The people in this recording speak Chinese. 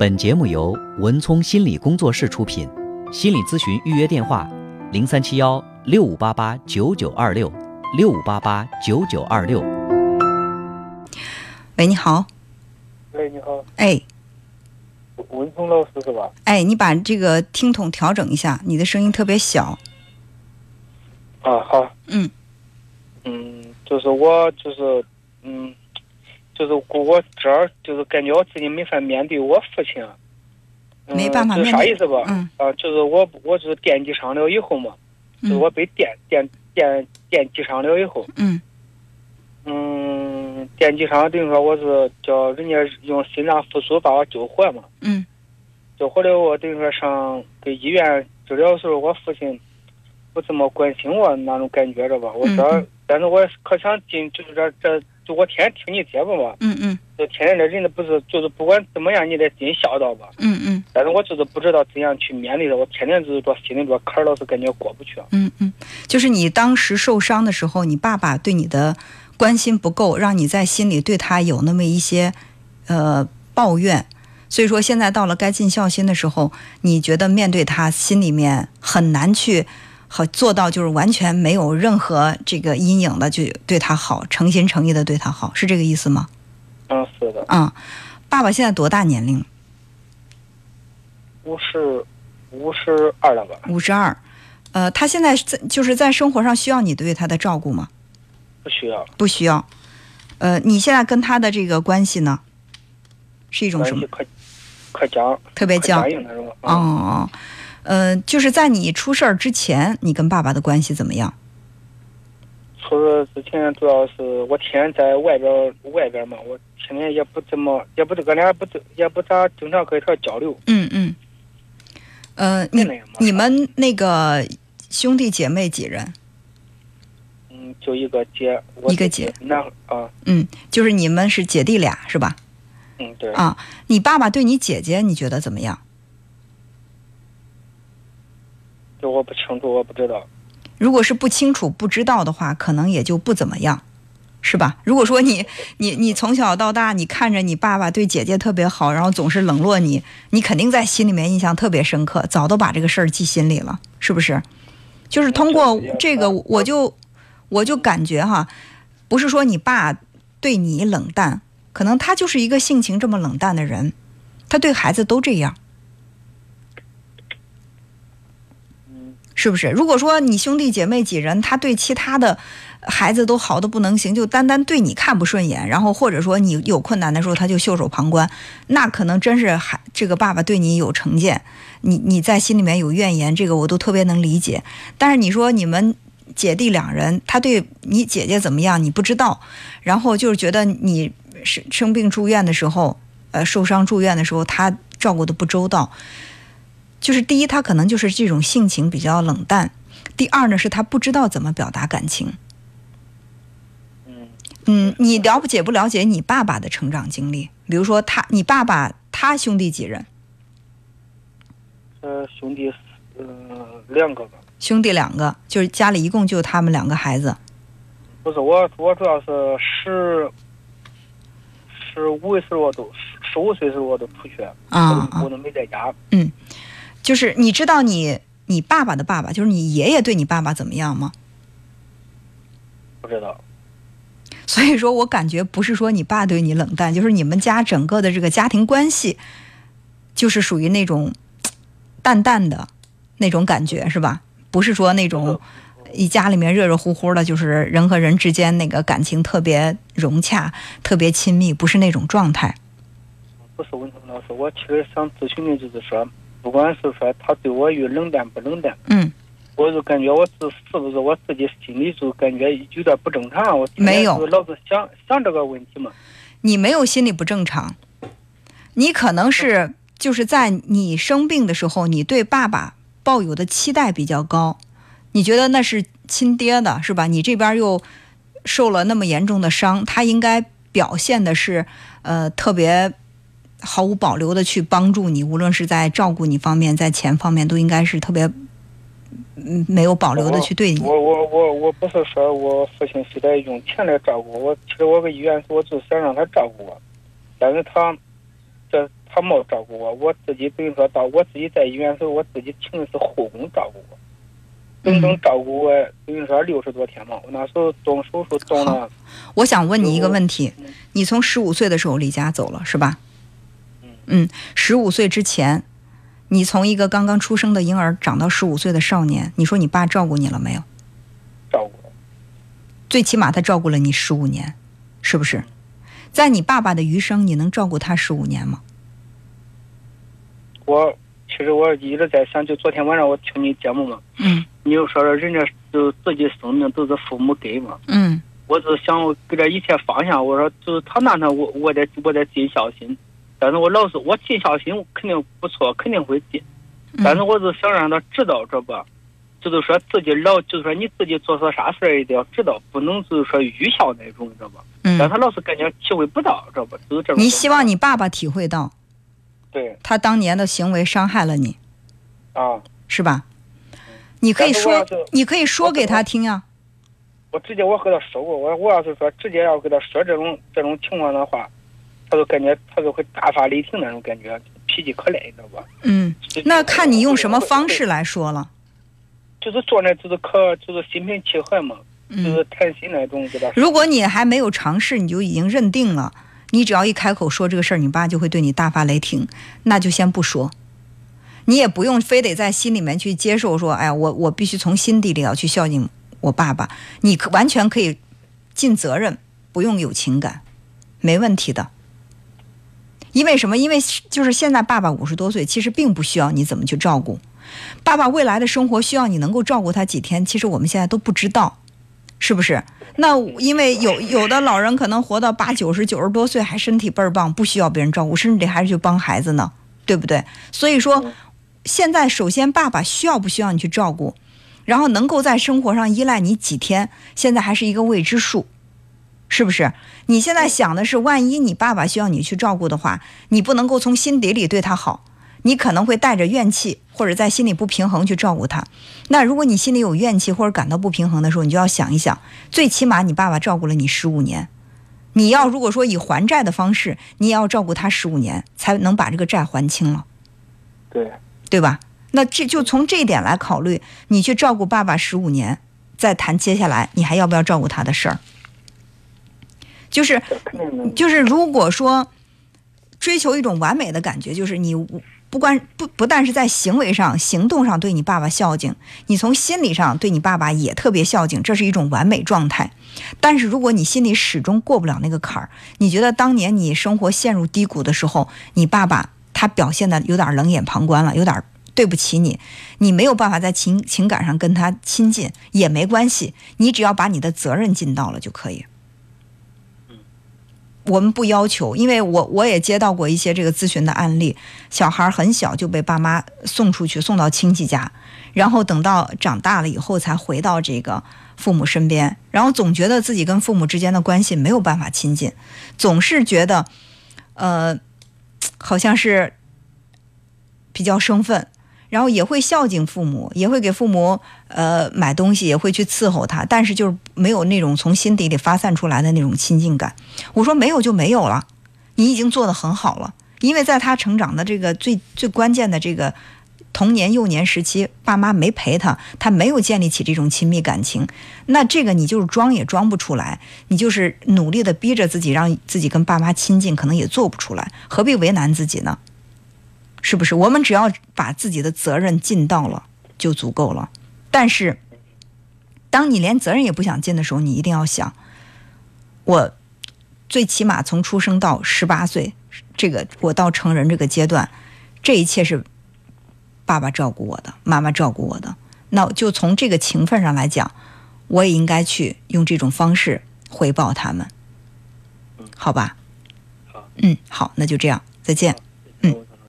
本节目由文聪心理工作室出品，心理咨询预约电话：零三七幺六五八八九九二六六五八八九九二六。喂，你好，喂，你好，哎文聪老师是吧？哎，你把这个听筒调整一下，你的声音特别小。啊，好，嗯嗯，就是我就是嗯，就是我这儿就是感觉我自己没法面对我父亲没办法就是面对啥意思吧？嗯啊，就是我我就是电击伤了以后嘛，就我被电电电电击伤了以后，嗯嗯，电击伤等于说我是叫人家用心脏复苏把我救活嘛。嗯救活了我等于说上给医院治疗的时候，我父亲不怎么关心我那种感觉着吧。我这，嗯但是我可想进，就是这这，就我天天听你节目嘛，嗯嗯就天天这人的不是，就是不管怎么样，你得尽孝道吧。嗯嗯但是我就是不知道怎样去面对的，我天天就是说心里这坎儿老是感觉过不去。嗯嗯，就是你当时受伤的时候，你爸爸对你的关心不够，让你在心里对他有那么一些呃抱怨。所以说，现在到了该尽孝心的时候，你觉得面对他，心里面很难去好做到，就是完全没有任何这个阴影的，就对他好，诚心诚意的对他好，是这个意思吗？嗯，是的，嗯、爸爸现在多大年龄？五十五十二了吧？五十二。呃，他现在在就是在生活上需要你对他的照顾吗？不需要。不需要。呃，你现在跟他的这个关系呢，是一种什么？可可僵，特别僵僵硬那种。哦哦，呃，就是在你出事儿之前，你跟爸爸的关系怎么样？出事之前，主要是我天天在外边外边嘛，我天天也不怎么，也不俺俩不怎也不咋经常跟一块交流。嗯嗯。呃，你那你们那个兄弟姐妹几人？嗯，就一个姐，我一个姐，那啊，嗯，就是你们是姐弟俩是吧？嗯，对，啊，你爸爸对你姐姐你觉得怎么样？这我不清楚，我不知道。如果是不清楚、不知道的话，可能也就不怎么样，是吧？如果说你、你、你从小到大，你看着你爸爸对姐姐特别好，然后总是冷落你，你肯定在心里面印象特别深刻，早都把这个事儿记心里了，是不是？就是通过这个，我就我就感觉哈，不是说你爸对你冷淡，可能他就是一个性情这么冷淡的人，他对孩子都这样。嗯，是不是？如果说你兄弟姐妹几人，他对其他的孩子都好的不能行，就单单对你看不顺眼，然后或者说你有困难的时候他就袖手旁观，那可能真是孩这个爸爸对你有成见，你你在心里面有怨言，这个我都特别能理解。但是你说你们姐弟两人，他对你姐姐怎么样你不知道，然后就是觉得你生生病住院的时候，呃受伤住院的时候，他照顾的不周到。就是第一，他可能就是这种性情比较冷淡；第二呢，是他不知道怎么表达感情。嗯，嗯，你了解不了解你爸爸的成长经历？比如说他，你爸爸他兄弟几人？呃兄弟，呃、两个吧。兄弟两个，就是家里一共就他们两个孩子。不是我，我主要是十十五岁时候我都十十五岁时候我都出去，啊我都没在家。就是你知道你你爸爸的爸爸，就是你爷爷对你爸爸怎么样吗？不知道。所以说我感觉不是说你爸对你冷淡，就是你们家整个的这个家庭关系，就是属于那种淡淡的那种感觉，是吧？不是说那种一家里面热热乎乎的，就是人和人之间那个感情特别融洽、特别亲密，不是那种状态。不是文聪老师，我其实想咨询的就是说，不管是说他对我有冷淡不冷淡，嗯，我就感觉我是是不是我自己心里就感觉有点不正常，我没有。老是想想这个问题嘛。你没有心理不正常，你可能是就是在你生病的时候，你对爸爸抱有的期待比较高，你觉得那是亲爹的，是吧？你这边又受了那么严重的伤，他应该表现的是呃特别毫无保留的去帮助你，无论是在照顾你方面，在钱方面，都应该是特别嗯没有保留的去对你。我我我我不是说我父亲非得用钱来照顾我，其实我搁医院时我就想让他照顾我，但是他这他没照顾我，我自己等于说到我自己在医院的时候，我自己请的是护工照顾我，整整照顾我等于说六十多天嘛。我那时候动手术动了，我想问你一个问题：你从十五岁的时候离家走了是吧？嗯，十五岁之前，你从一个刚刚出生的婴儿长到十五岁的少年，你说你爸照顾你了没有？照顾。最起码他照顾了你十五年，是不是？在你爸爸的余生，你能照顾他十五年吗？我其实我一直在想，就昨天晚上我听你节目嘛，嗯，你又说说人家就自己生命都是父母给嘛，嗯，我就想给这一切放下，我说就是他那那我我得我得尽孝心，但是我老是我尽孝心肯定不错，肯定会尽，但是我是想让他知道这不，就是说自己老就是说你自己做错啥事儿一定要知道，不能就是说愚孝那种，知道吧？嗯，但他老是感觉体会不到，知道吧？就是这种。你希望你爸爸体会到，对，他当年的行为伤害了你，啊，是吧？你可以说，你可以说给他听呀。我直接我和他说过，我我要是说直接要跟他说这种这种情况的话，他就感觉他就会大发雷霆那种感觉，脾气可赖，知道吧？嗯，那看你用什么方式来说了。就是做那，就是可，就是心平气和嘛，就是谈心那种，对吧？如果你还没有尝试，你就已经认定了，你只要一开口说这个事儿，你爸就会对你大发雷霆，那就先不说。你也不用非得在心里面去接受，说，哎呀，我我必须从心底里要去孝敬我爸爸。你可完全可以尽责任，不用有情感，没问题的。因为什么？因为就是现在爸爸五十多岁，其实并不需要你怎么去照顾。爸爸未来的生活需要你能够照顾他几天，其实我们现在都不知道，是不是？那因为有有的老人可能活到八九十、九十多岁还身体倍儿棒，不需要别人照顾，甚至还是去帮孩子呢，对不对？所以说，现在首先爸爸需要不需要你去照顾，然后能够在生活上依赖你几天，现在还是一个未知数，是不是？你现在想的是，万一你爸爸需要你去照顾的话，你不能够从心底里对他好。你可能会带着怨气，或者在心里不平衡去照顾他。那如果你心里有怨气或者感到不平衡的时候，你就要想一想，最起码你爸爸照顾了你十五年，你要如果说以还债的方式，你也要照顾他十五年，才能把这个债还清了。对，对吧？那这就从这一点来考虑，你去照顾爸爸十五年，再谈接下来你还要不要照顾他的事儿。就是就是，如果说追求一种完美的感觉，就是你。不管不不但是在行为上、行动上对你爸爸孝敬，你从心理上对你爸爸也特别孝敬，这是一种完美状态。但是如果你心里始终过不了那个坎儿，你觉得当年你生活陷入低谷的时候，你爸爸他表现的有点冷眼旁观了，有点对不起你，你没有办法在情情感上跟他亲近也没关系，你只要把你的责任尽到了就可以。我们不要求，因为我我也接到过一些这个咨询的案例，小孩很小就被爸妈送出去，送到亲戚家，然后等到长大了以后才回到这个父母身边，然后总觉得自己跟父母之间的关系没有办法亲近，总是觉得，呃，好像是比较生分。然后也会孝敬父母，也会给父母呃买东西，也会去伺候他，但是就是没有那种从心底里发散出来的那种亲近感。我说没有就没有了，你已经做得很好了。因为在他成长的这个最最关键的这个童年幼年时期，爸妈没陪他，他没有建立起这种亲密感情，那这个你就是装也装不出来，你就是努力的逼着自己让自己跟爸妈亲近，可能也做不出来，何必为难自己呢？是不是我们只要把自己的责任尽到了就足够了？但是，当你连责任也不想尽的时候，你一定要想，我最起码从出生到十八岁，这个我到成人这个阶段，这一切是爸爸照顾我的，妈妈照顾我的。那就从这个情分上来讲，我也应该去用这种方式回报他们，好吧？嗯，好，那就这样，再见。